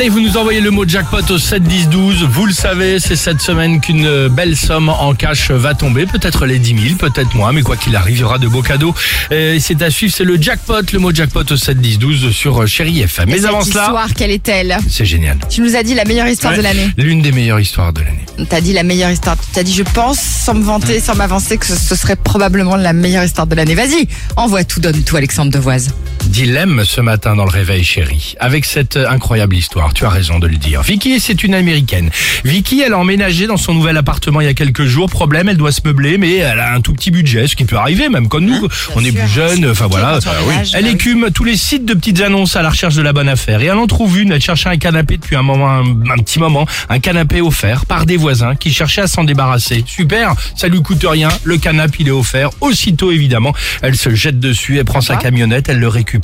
Allez, vous nous envoyez le mot jackpot au 7 10 12. Vous le savez, c'est cette semaine qu'une belle somme en cash va tomber. Peut-être les 10 000, peut-être moins, mais quoi qu'il arrive, il y aura de beaux cadeaux. Et c'est à suivre, c'est le jackpot, le mot jackpot au 7 10 12 sur euh, Chéri FM. Mais avant cela, histoire, quelle est-elle? c'est génial. Tu nous as dit la meilleure histoire de l'année. L'une des meilleures histoires de l'année. T'as dit la meilleure histoire. T'as dit, je pense, sans me vanter, sans m'avancer, que ce, ce serait probablement la meilleure histoire de l'année. Vas-y, envoie tout, donne tout, Alexandre Devoise. Dilemme ce matin dans le réveil chéri. Avec cette euh, incroyable histoire, tu as raison de le dire. Vicky, c'est une américaine. Vicky, elle a emménagé dans son nouvel appartement il y a quelques jours. Problème, elle doit se meubler, mais elle a un tout petit budget, ce qui peut arriver, même comme nous. on est sûr. plus jeunes, enfin voilà. on emménage, Elle bah oui. écume tous les sites de petites annonces à la recherche de la bonne affaire. Et elle en trouve une. Elle cherchait un canapé depuis un moment, un, un petit moment, un canapé offert par des voisins qui cherchaient à s'en débarrasser. Super, ça lui coûte rien. Le canapé il est offert. Aussitôt évidemment, elle se jette dessus, elle prend sa camionnette, elle le récupère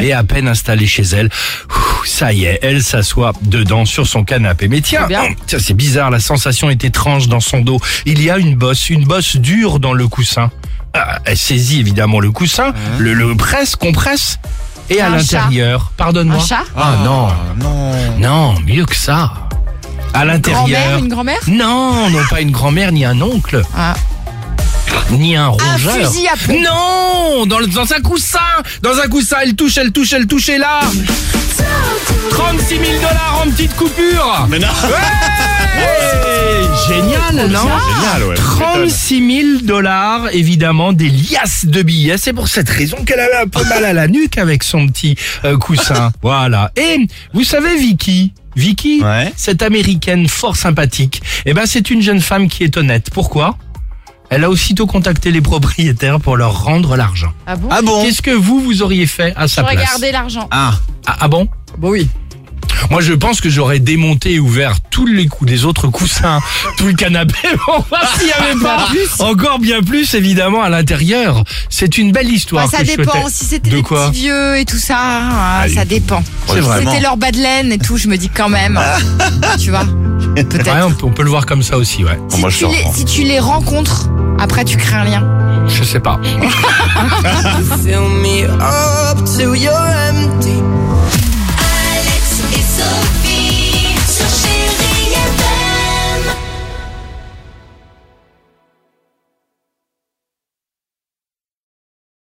et à peine installée chez elle, ça y est, elle s'assoit dedans sur son canapé. Mais tiens, C'est bien. tiens, c'est bizarre, la sensation est étrange dans son dos. Il y a une bosse, une bosse dure dans le coussin. Ah, elle saisit évidemment le coussin, le, le presse, compresse. Et à Un l'intérieur, Un pardonne-moi. chat Ah non, non, mieux que ça. À l'intérieur. Grand-mère, une grand-mère Non, non pas une grand-mère ni un oncle, Ah. Ni un rongeur. fusil à pompe. Non, dans, le- dans un coussin, dans un coussin, elle touche, elle touche, elle touche et là. 36 000 dollars en petite coupure. Mais non Ouais Génial, non Génial, ouais. 36 000 dollars, évidemment, des liasses de billets. C'est pour cette raison qu'elle avait un peu mal à la nuque avec son petit euh, coussin. Voilà. Et vous savez, Vicky, Vicky, Ouais. cette américaine fort sympathique, eh ben, c'est une jeune femme qui est honnête. Pourquoi? Elle a aussitôt contacté les propriétaires pour leur rendre l'argent. Ah bon Ah bon Qu'est-ce que vous, vous auriez fait à sa J'aurais place gardé l'argent. Ah, ah, ah bon Bon oui. Moi, je pense que j'aurais démonté et ouvert tous les coups des autres coussins, tout le canapé, pour voir s'il n'y avait pas encore bien plus, évidemment, à l'intérieur. C'est une belle histoire. Bah, ça que dépend. Si c'était De des petits vieux et tout ça, ah, Allez. ça dépend. Si c'était leur bas de laine et tout, je me dis quand même. tu vois Peut-être. Ouais, on, peut, on peut le voir comme ça aussi, ouais. Si, Moi, tu les, si tu les rencontres, après tu crées un lien. Je sais pas.